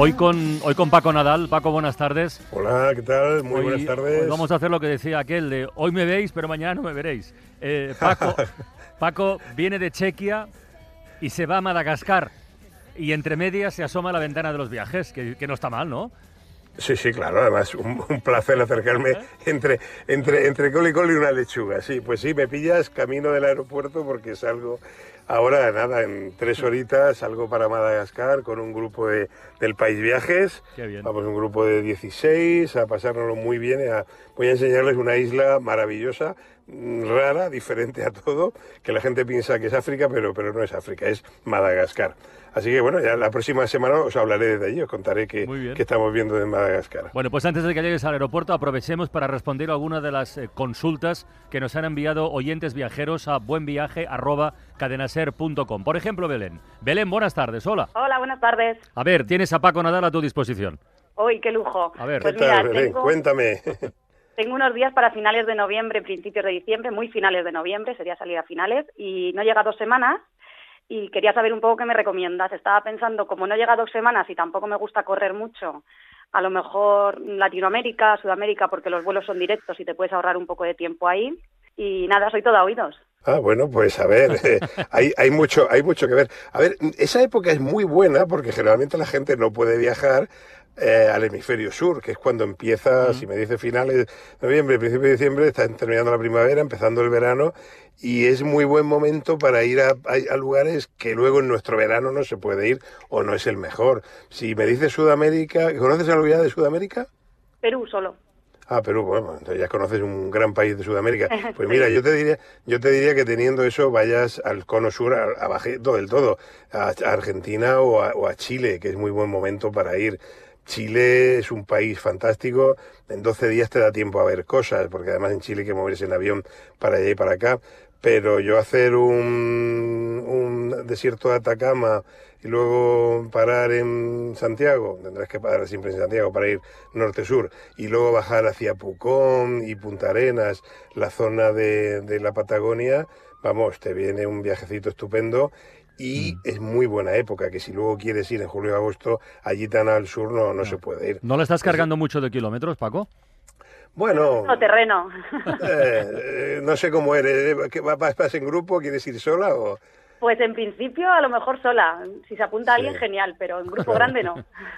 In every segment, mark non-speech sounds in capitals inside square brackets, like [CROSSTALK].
Hoy con, hoy con Paco Nadal. Paco, buenas tardes. Hola, ¿qué tal? Muy Hoy- buenas tardes. hoy vamos a hacer lo que decía aquel de hoy me veis, pero mañana no me veréis. Eh, Paco, [LAUGHS] Paco viene de Chequia y se va a Madagascar. Y entre medias se asoma a la ventana de los viajes, que, que no está mal, ¿no? Sí, sí, claro, además un, un placer acercarme entre, entre, entre col y col y una lechuga. Sí, pues sí, me pillas camino del aeropuerto porque salgo ahora, nada, en tres horitas salgo para Madagascar con un grupo de, del País Viajes. Qué bien. Vamos, un grupo de 16 a pasárnoslo muy bien. a- voy a enseñarles una isla maravillosa, rara, diferente a todo, que la gente piensa que es África, pero, pero no es África, es Madagascar. Así que bueno, ya la próxima semana os hablaré desde allí, os contaré qué Muy bien. qué estamos viendo de Madagascar. Bueno, pues antes de que llegues al aeropuerto, aprovechemos para responder algunas de las eh, consultas que nos han enviado oyentes viajeros a buenviaje.cadenaser.com. Por ejemplo, Belén. Belén, buenas tardes. Hola. Hola, buenas tardes. A ver, tienes a Paco Nadal a tu disposición. Uy, qué lujo. A ver. pues ¿Qué tal, mira, Belén? tengo, Cuéntame. [LAUGHS] tengo unos días para finales de noviembre, principios de diciembre, muy finales de noviembre, sería salir a finales, y no llega dos semanas, y quería saber un poco qué me recomiendas. Estaba pensando, como no llega dos semanas y tampoco me gusta correr mucho, a lo mejor Latinoamérica, Sudamérica, porque los vuelos son directos y te puedes ahorrar un poco de tiempo ahí. Y nada, soy toda oídos. Ah, bueno, pues a ver, eh, hay, hay, mucho, hay mucho que ver. A ver, esa época es muy buena porque generalmente la gente no puede viajar eh, al hemisferio sur, que es cuando empieza, si me dice finales de noviembre, principio de diciembre, está terminando la primavera, empezando el verano, y es muy buen momento para ir a, a- a lugares que luego en nuestro verano no se puede ir o no es el mejor. Si me dice Sudamérica, ¿conoces algo ya de Sudamérica? Perú solo. Ah, Perú, bueno, entonces ya conoces un gran país de Sudamérica. [LAUGHS] Pues mira, yo te diría, yo te diría que teniendo eso vayas al cono sur, a, a bajito del todo, a, a Argentina o a, o a Chile, que es muy buen momento para ir. Chile es un país fantástico, en 12 días te da tiempo a ver cosas, porque además en Chile hay que moverse en avión para allá y para acá, pero yo hacer un, un desierto de Atacama y luego parar en Santiago, tendrás que parar siempre en Santiago para ir norte-sur, y luego bajar hacia Pucón y Punta Arenas, la zona de, de la Patagonia, vamos, te viene un viajecito estupendo y es muy buena época, que si luego quieres ir en julio o agosto, allí tan al sur no, no, se puede ir. ¿No le estás cargando mucho de kilómetros, Paco? Bueno, No, terreno. [LAUGHS] eh, eh, no sé cómo eres, ¿Qué, va- vas, vas en grupo? ¿Quieres ir sola o...? Pues en principio a lo mejor sola. Si se apunta alguien, Sí. genial, pero en grupo grande no.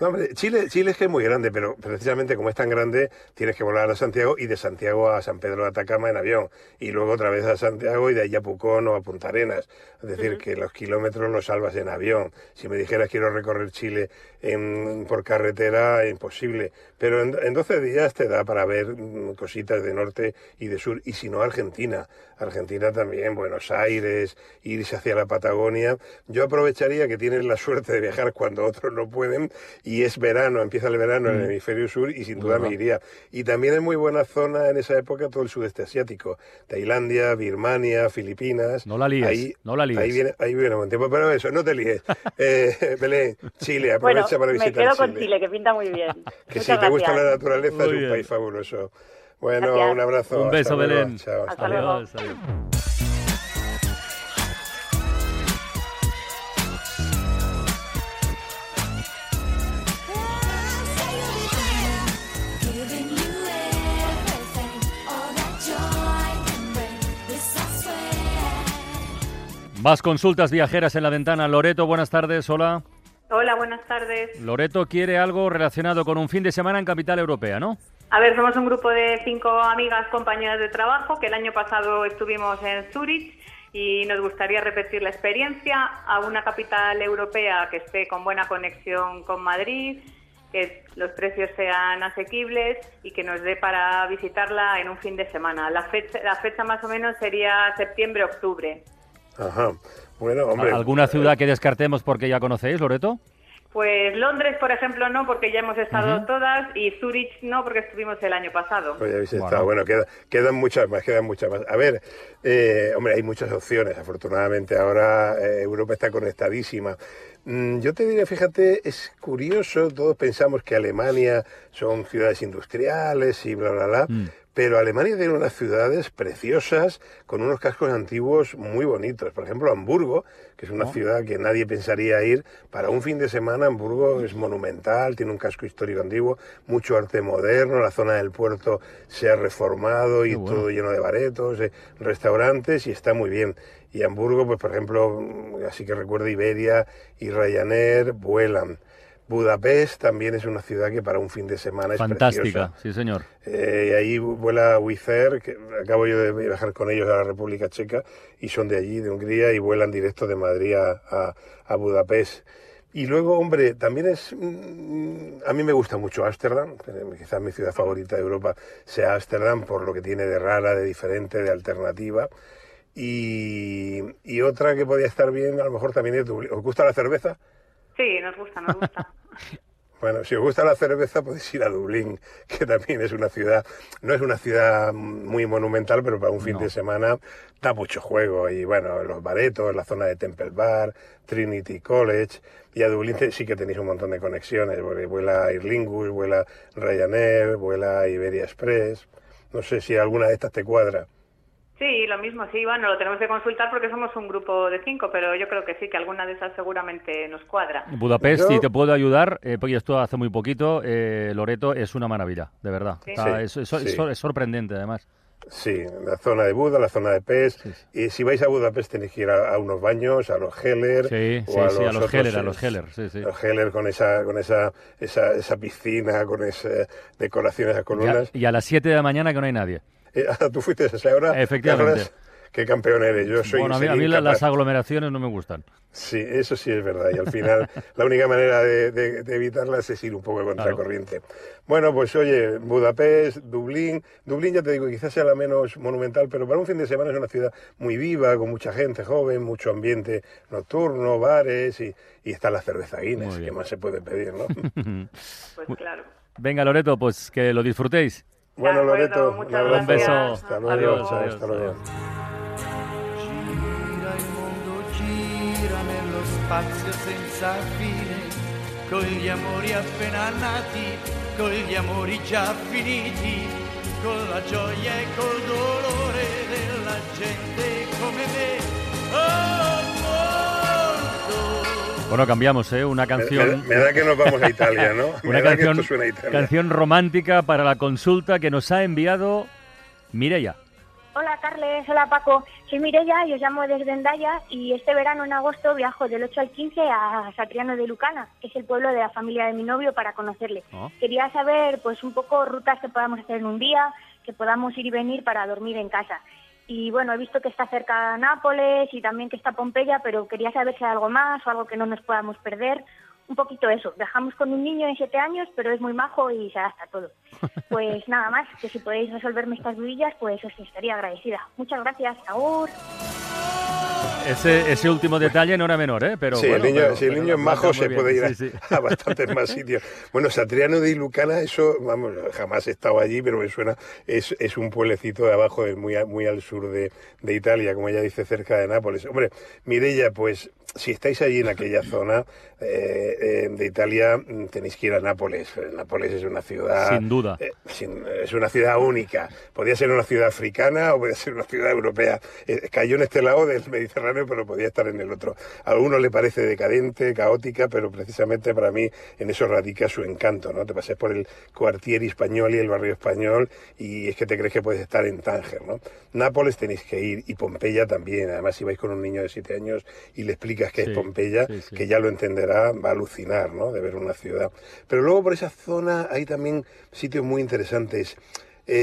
No, hombre, Chile, Chile es que es muy grande, pero precisamente como es tan grande, tienes que volar a Santiago y de Santiago a San Pedro de Atacama en avión, y luego otra vez a Santiago y de ahí a Pucón o a Punta Arenas. Es decir, que los kilómetros los salvas en avión. Si me dijeras quiero recorrer Chile en- por carretera, imposible. Pero en, en 12 días te da para ver mm, cositas de norte y de sur, y si no, Argentina. Argentina también, Buenos Aires, irse hacia la Patagonia. Yo aprovecharía que tienes la suerte de viajar cuando otros no pueden y es verano, empieza el verano en el hemisferio sur y sin duda me iría. Y también es muy buena zona en esa época todo el sudeste asiático, Tailandia, Birmania, Filipinas. No la líes, Ahí, no la líes. Ahí viene, ahí viene buen tiempo, pero eso, no te líes. [LAUGHS] Eh, Belén, Chile, Bueno, aprovecha para me visitar quedo con Chile, que pinta muy bien. [LAUGHS] Que Muchas si te gusta la naturaleza Muy es un bien. país fabuloso. Bueno, Gracias. un abrazo. Un hasta beso, luego, Belén. chao, Hasta luego. Adiós, adiós. Más consultas viajeras en la ventana. Loreto, buenas tardes. Hola. Hola, buenas tardes. Loreto quiere algo relacionado con un fin de semana en capital europea, ¿no? A ver, somos un grupo de cinco amigas compañeras de trabajo que el año pasado estuvimos en Zurich y nos gustaría repetir la experiencia a una capital europea que esté con buena conexión con Madrid que los precios sean asequibles y que nos dé para visitarla en un fin de semana. La fecha, la fecha más o menos sería septiembre-octubre. Ajá. Bueno, hombre. ¿Alguna ciudad que descartemos porque ya conocéis, Loreto? Pues Londres, por ejemplo, no, porque ya hemos estado todas, y Zurich no, porque estuvimos el año pasado. Pues ya habéis Bueno. estado. Bueno, queda- quedan muchas más, quedan muchas más. A ver, eh, hombre, hay muchas opciones. Afortunadamente ahora eh, Europa está conectadísima. Mm, yo te diría, fíjate, es curioso, todos pensamos que Alemania son ciudades industriales y bla, bla, bla. Mm. Pero Alemania tiene unas ciudades preciosas con unos cascos antiguos muy bonitos. Por ejemplo, Hamburgo, que es una ciudad que nadie pensaría ir para un fin de semana. Hamburgo es monumental, tiene un casco histórico antiguo, mucho arte moderno. La zona del puerto se ha reformado y bueno. todo lleno de baretos, de restaurantes y está muy bien. Y Hamburgo, pues por ejemplo, así que recuerdo Iberia y Ryanair vuelan. Budapest también es una ciudad que para un fin de semana es Fantástica, sí señor. Eh, y ahí vuela Wizz Air, que acabo yo de viajar con ellos a la República Checa, y son de allí, de Hungría, y vuelan directo de Madrid a, a- Budapest. Y luego, hombre, también es... mm, A mí me gusta mucho Ámsterdam, quizás mi ciudad favorita de Europa sea Ámsterdam, por lo que tiene de rara, de diferente, de alternativa. Y, y otra que podría estar bien, a lo mejor también es Dublín. ¿Os gusta la cerveza? Sí, nos gusta, nos gusta. [LAUGHS] Bueno, si os gusta la cerveza podéis ir a Dublín, que también es una ciudad, no es una ciudad muy monumental, pero para un fin No. de semana da mucho juego. Y bueno, los baretos, la zona de Temple Bar, Trinity College, y a Dublín te- sí que tenéis un montón de conexiones, porque vuela Aer Lingus, vuela Ryanair, vuela Iberia Express. No sé si alguna de estas te cuadra. Sí, lo mismo, sí, bueno, lo tenemos que consultar porque somos un grupo de cinco, pero yo creo que sí, que alguna de esas seguramente nos cuadra. Budapest, Yo- si te puedo ayudar, eh, porque esto hace muy poquito, eh, Loreto es una maravilla, de verdad. Sí. Está- Sí, es, es- es sí. sor- es sorprendente, además. Sí, la zona de Buda, la zona de Pest. Sí, sí. Y si vais a Budapest tenéis que ir a, a unos baños, a los Heller. Sí, o a los otros, Heller, a eh, los Heller, sí, sí. Los Heller con esa, con esa, esa, esa piscina, con esa decoraciones a Y a, columnas. y a las 7 de la mañana que no hay nadie. [LAUGHS] ¿Tú fuiste a esa hora? Efectivamente. Qué campeón eres. Yo soy bueno, a mí, a mí las aglomeraciones no me gustan. Sí, eso sí es verdad. Y al final [LAUGHS] la única manera de, de- de evitarlas es ir un poco contracorriente. Bueno, pues oye, Budapest, Dublín. Dublín, ya te digo, quizás sea la menos monumental, pero para un fin de semana es una ciudad muy viva, con mucha gente joven, mucho ambiente nocturno, bares y, y está la cerveza Guinness, que más se puede pedir, ¿no? [LAUGHS] Pues claro. Venga, Loreto, pues que lo disfrutéis. Bueno, Loreto, un. Un beso. Hasta luego. Adiós, chao, adiós, hasta luego. adiós. Gira il mondo, gira nello spazio senza fine, con gli amori appena nati, con gli amori già finiti, con la gioia e col dolore della gente come me. Oh. Bueno, cambiamos, ¿eh? Una canción... me- me da que nos vamos a Italia, ¿no? [LAUGHS] Me Una da que canción, esto suena a Italia. canción romántica para la consulta que nos ha enviado Mireia. Hola Carles, hola Paco, soy Mireia y os llamo desde Endaya y este verano en agosto viajo del 8 al 15 a Satriano de Lucana, que es el pueblo de la familia de mi novio, para conocerle. Oh. Quería saber pues un poco rutas que podamos hacer en un día, que podamos ir y venir para dormir en casa. Y bueno, he visto que está cerca Nápoles y también que está Pompeya, pero quería saber si hay algo más o algo que no nos podamos perder. Un poquito eso. Viajamos con un niño de 7 años, pero es muy majo y se adapta a todo. [LAUGHS] Pues nada más, que si podéis resolverme estas dudillas, pues os estaría agradecida. Muchas gracias. Agur. Ese, ese último detalle no era menor, ¿eh? Pero sí, bueno, el niño, pero- si el niño es majo se puede ir a, sí, sí. [LAUGHS] a bastantes más sitios. Bueno, Satriano de Ilucana, eso, vamos, jamás he estado allí, pero me suena, es, es un pueblecito de abajo, muy, muy al sur de, de Italia, como ella dice, cerca de Nápoles. Hombre, Mireia, pues si estáis allí en aquella zona eh, eh, de Italia, mm, tenéis que ir a Nápoles. Nápoles es una ciudad... Sin duda. eh, sin- es una ciudad única. Podría ser una ciudad africana o podría ser una ciudad europea. Cayó en este lado del Mediterráneo, pero podía estar en el otro. A algunos le parece decadente, caótica, pero precisamente para mí en eso radica su encanto, ¿no? Te pases por el cuartier español y el barrio español y es que te crees que puedes estar en Tánger, ¿no? Nápoles tenéis que ir y Pompeya también. Además, si vais con un niño de siete años y le explicas que Sí, es Pompeya, sí, sí. que ya lo entenderá, va a alucinar, ¿no? De ver una ciudad. Pero luego por esa zona hay también sitios muy interesantes.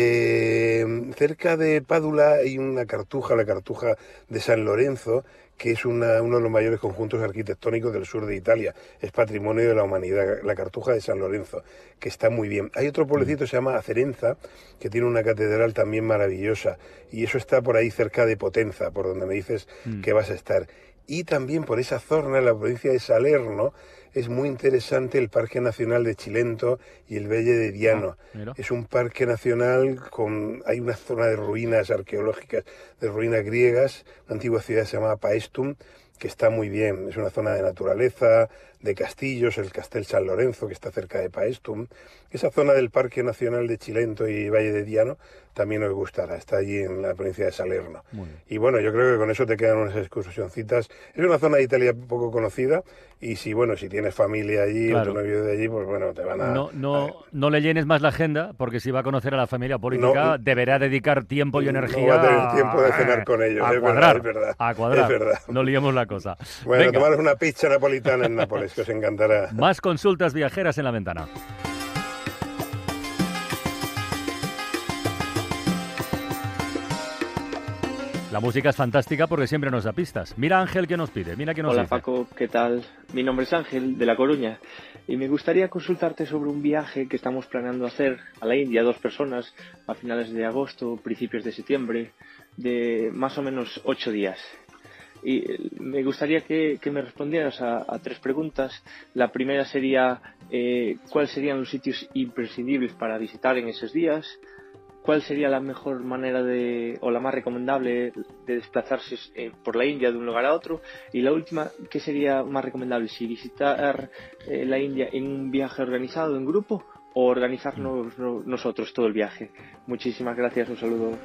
Eh, cerca de Pádula hay una cartuja, la cartuja de San Lorenzo, que es una- uno de los mayores conjuntos arquitectónicos del sur de Italia. Es patrimonio de la humanidad, la cartuja de San Lorenzo, que está muy bien. Hay otro pueblecito que se llama Acerenza, que tiene una catedral también maravillosa, y eso está por ahí cerca de Potenza, por donde me dices Mm. que vas a estar. Y también por esa zona, en la provincia de Salerno, es muy interesante el Parque Nacional de Chilento y el Valle de Diano. Ah. Es un parque nacional con hay una zona de ruinas arqueológicas, de ruinas griegas, una antigua ciudad se llama Paestum, que está muy bien. Es una zona de naturaleza, de castillos, el Castel San Lorenzo, que está cerca de Paestum. Esa zona del Parque Nacional de Chilento y Valle de Diano también os gustará. Está allí en la provincia de Salerno. Y bueno, yo creo que con eso te quedan unas excursioncitas. Es una zona de Italia poco conocida y si bueno, si tienes familia allí Claro. o tu novio de allí, pues bueno, te van a... No, no, no le llenes más la agenda, porque si va a conocer a la familia política, No. deberá dedicar tiempo y No energía va a tener tiempo de cenar con ellos, A es verdad, cuadrar, es verdad, a cuadrar. es verdad. No liemos la cosa. Bueno, Venga, tomaros una pizza napolitana en Nápoles, que os encantará. más consultas viajeras en la ventana. La música es fantástica porque siempre nos da pistas. Mira Ángel que nos pide, mira que nos Hola dice. Paco, ¿qué tal? Mi nombre es Ángel, de La Coruña, y me gustaría consultarte sobre un viaje que estamos planeando hacer a la India, dos personas, a finales de agosto, principios de septiembre, de más o menos ocho días. Y eh, me gustaría que, me respondieras a, tres preguntas. La primera sería, eh, ¿cuáles serían los sitios imprescindibles para visitar en esos días? ¿Cuál sería la mejor manera de, o la más recomendable de desplazarse eh, por la India de un lugar a otro? Y la última, ¿qué sería más recomendable? ¿Si visitar eh, la India en un viaje organizado, en grupo, o organizarnos no- nosotros todo el viaje? Muchísimas gracias, un saludo.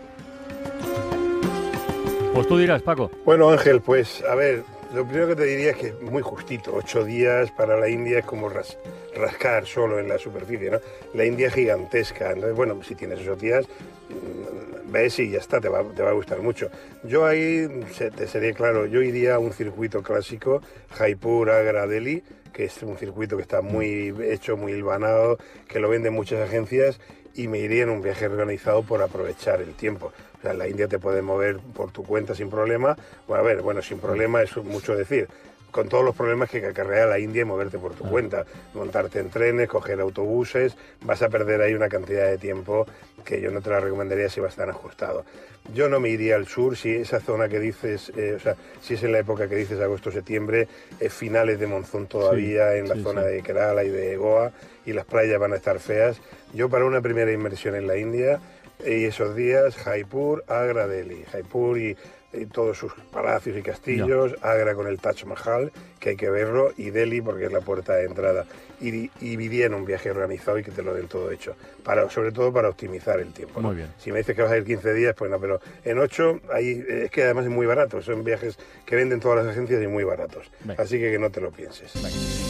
Pues tú dirás, Paco. Bueno, Ángel, pues a ver, lo primero que te diría es que es muy justito. Ocho días para la India es como ras- rascar solo en la superficie, ¿no? La India es gigantesca. Entonces, bueno, si tienes esos días, mm, ves y ya está, te va, a gustar mucho. Yo ahí, te sería claro, yo iría a un circuito clásico, Jaipur, Agra, Delhi, que es un circuito que está muy hecho, muy hilvanado, que lo venden muchas agencias, y me iría en un viaje organizado por aprovechar el tiempo. O sea, en la India te puedes mover por tu cuenta sin problema. Bueno, a ver, bueno, sin problema es mucho decir. Con todos los problemas que acarrea la India y moverte por tu cuenta. Montarte en trenes, coger autobuses, vas a perder ahí una cantidad de tiempo que yo no te la recomendaría si vas tan ajustado. Yo no me iría al sur si esa zona que dices, eh, o sea, si es en la época que dices agosto-septiembre, es finales de monzón todavía en la sí, zona sí. de Kerala y de Goa y las playas van a estar feas. Yo para una primera inversión en la India y esos días Jaipur, Agra, Delhi. Jaipur y, y todos sus palacios y castillos, Agra con el Taj Mahal, que hay que verlo, y Delhi porque es la puerta de entrada. Y, y en un viaje organizado y que te lo den todo hecho, para, sobre todo para optimizar el tiempo. ¿no? Muy bien. Si me dices que vas a ir 15 días, pues no, pero en 8 ahí, es que además es muy barato, son viajes que venden todas las agencias y muy baratos. Venga. Así que que no te lo pienses. Venga,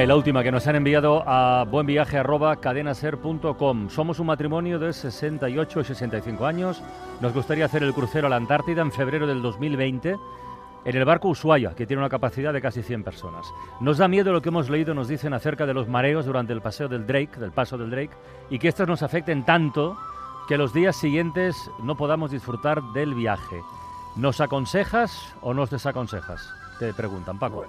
y la última que nos han enviado a buenviaje.cadenaser.com. Somos un matrimonio de 68 y 65 años. Nos gustaría hacer el crucero a la Antártida en febrero del 2020 en el barco Ushuaia, que tiene una capacidad de casi 100 personas. Nos da miedo lo que hemos leído, nos dicen acerca de los mareos durante el paseo del Drake, del paso del Drake, y que estos nos afecten tanto que los días siguientes no podamos disfrutar del viaje. ¿Nos aconsejas o nos desaconsejas? Te preguntan, Paco.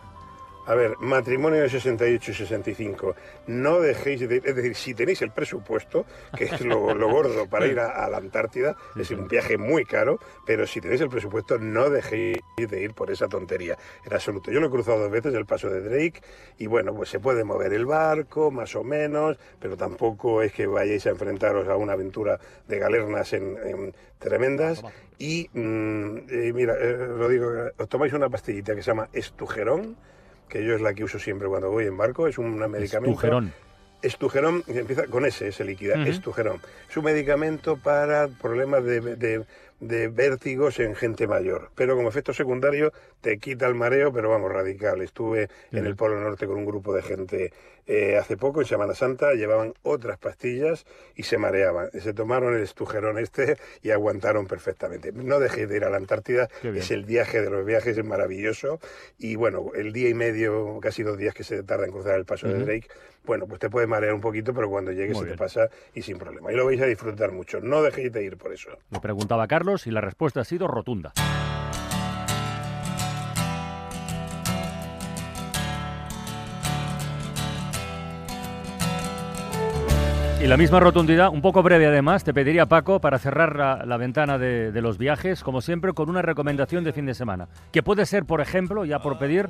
A ver, matrimonio de 68 y 65. No dejéis de ir, es decir, si tenéis el presupuesto, que es lo, lo gordo para ir a, a la Antártida, es un viaje muy caro, pero si tenéis el presupuesto, no dejéis de ir por esa tontería. En absoluto. Yo lo he cruzado dos veces el paso de Drake y bueno, pues se puede mover el barco, más o menos, pero tampoco es que vayáis a enfrentaros a una aventura de galernas en, en tremendas. Y mm, eh, mira, eh, lo digo, os tomáis una pastillita que se llama estujerón que yo es la que uso siempre cuando voy en barco, es un medicamento. Estujerón. Estujerón, empieza con S, ese líquida, Ujú. estujerón. Es un medicamento para problemas de, de de vértigos en gente mayor. Pero como efecto secundario te quita el mareo, pero vamos, radical. Estuve en el Polo Norte con un grupo de gente eh, hace poco, en Semana Santa, llevaban otras pastillas y se mareaban. Se tomaron el estujerón este y aguantaron perfectamente. No dejéis de ir a la Antártida, es el viaje de los viajes, es maravilloso. Y bueno, el día y medio, casi dos días que se tarda en cruzar el paso de Ujú. Drake, bueno, pues te puede marear un poquito, pero cuando llegues Muy se te bien. pasa y sin problema. Y lo vais a disfrutar mucho. No dejéis de ir por eso. Le preguntaba a Y la respuesta ha sido rotunda. Y la misma rotundidad, un poco breve además, te pediría Paco para cerrar la, ventana de los viajes, como siempre, con una recomendación de fin de semana. Que puede ser, por ejemplo, ya por pedir,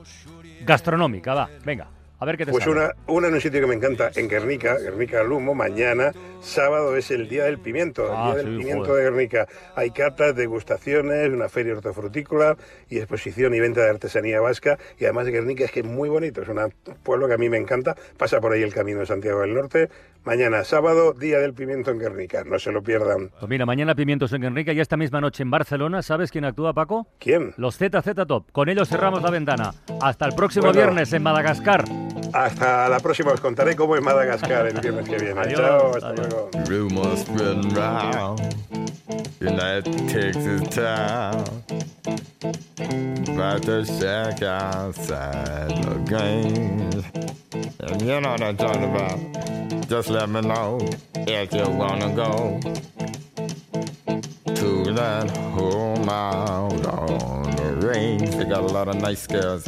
gastronómica. Va, venga, a ver qué te Pues sale. una, una en un sitio que me encanta, en Guernica, Guernica Lumo, mañana, sábado es el Día del Pimiento, el Ah, Día del Pimiento joder. de Guernica. Hay catas, degustaciones, una feria hortofrutícola y exposición y venta de artesanía vasca. Y además Guernica es que es muy bonito, es un pueblo que a mí me encanta. Pasa por ahí el Camino de Santiago del Norte. Mañana, sábado, Día del Pimiento en Guernica. No se lo pierdan. Pues mira, mañana Pimientos en Enrique y esta misma noche en Barcelona, ¿sabes quién actúa, Paco? ¿Quién? Los ZZ Top. Con ellos cerramos la ventana. Hasta el próximo Bueno. viernes en Madagascar. Hasta la próxima, os contaré cómo es Madagascar el viernes que viene. Adiós, Chao, hasta adiós. luego. Rumors spreading round. United Texas town. About to shack outside the game. And you know what I'm talking about. Just let me know if you wanna go to that home out on the range. They got a lot of nice girls.